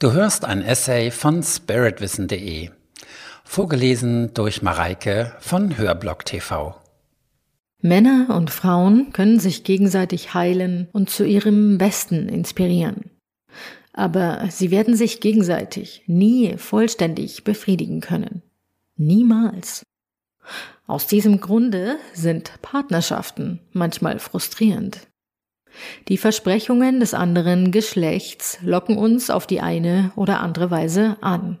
Du hörst ein Essay von spiritwissen.de, vorgelesen durch Mareike von Hörblock TV. Männer und Frauen können sich gegenseitig heilen und zu ihrem Besten inspirieren. Aber sie werden sich gegenseitig nie vollständig befriedigen können. Niemals. Aus diesem Grunde sind Partnerschaften manchmal frustrierend. Die Versprechungen des anderen Geschlechts locken uns auf die eine oder andere Weise an.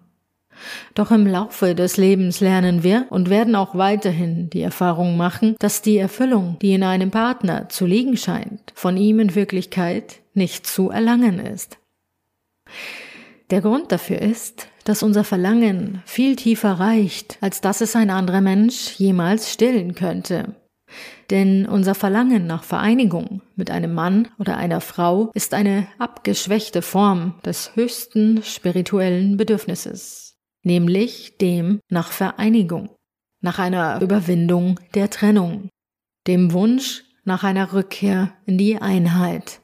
Doch im Laufe des Lebens lernen wir und werden auch weiterhin die Erfahrung machen, dass die Erfüllung, die in einem Partner zu liegen scheint, von ihm in Wirklichkeit nicht zu erlangen ist. Der Grund dafür ist, dass unser Verlangen viel tiefer reicht, als dass es ein anderer Mensch jemals stillen könnte. Denn unser Verlangen nach Vereinigung mit einem Mann oder einer Frau ist eine abgeschwächte Form des höchsten spirituellen Bedürfnisses, nämlich dem nach Vereinigung, nach einer Überwindung der Trennung, dem Wunsch nach einer Rückkehr in die Einheit.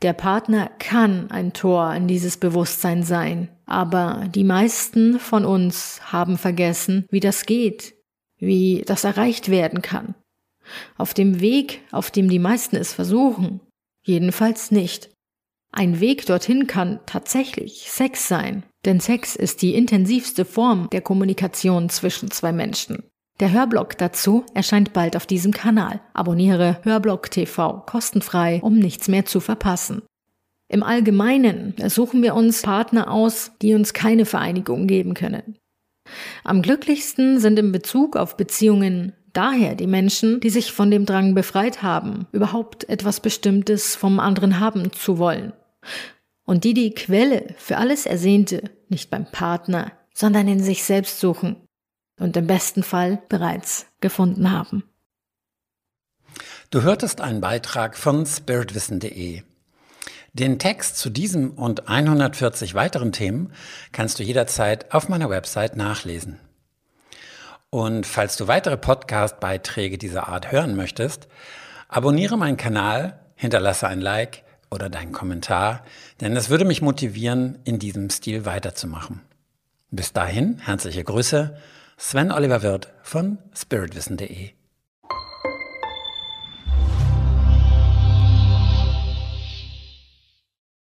Der Partner kann ein Tor in dieses Bewusstsein sein, aber die meisten von uns haben vergessen, wie das geht, wie das erreicht werden kann auf dem Weg, auf dem die meisten es versuchen, jedenfalls nicht. Ein Weg dorthin kann tatsächlich Sex sein, denn Sex ist die intensivste Form der Kommunikation zwischen zwei Menschen. Der Hörblog dazu erscheint bald auf diesem Kanal. Abonniere Hörblog TV kostenfrei, um nichts mehr zu verpassen. Im Allgemeinen suchen wir uns Partner aus, die uns keine Vereinigung geben können. Am glücklichsten sind in Bezug auf Beziehungen daher die Menschen, die sich von dem Drang befreit haben, überhaupt etwas Bestimmtes vom anderen haben zu wollen. Und die die Quelle für alles Ersehnte nicht beim Partner, sondern in sich selbst suchen und im besten Fall bereits gefunden haben. Du hörtest einen Beitrag von spiritwissen.de. Den Text zu diesem und 140 weiteren Themen kannst du jederzeit auf meiner Website nachlesen. Und falls du weitere Podcast-Beiträge dieser Art hören möchtest, abonniere meinen Kanal, hinterlasse ein Like oder deinen Kommentar, denn es würde mich motivieren, in diesem Stil weiterzumachen. Bis dahin, herzliche Grüße, Sven Oliver Wirth von spiritwissen.de.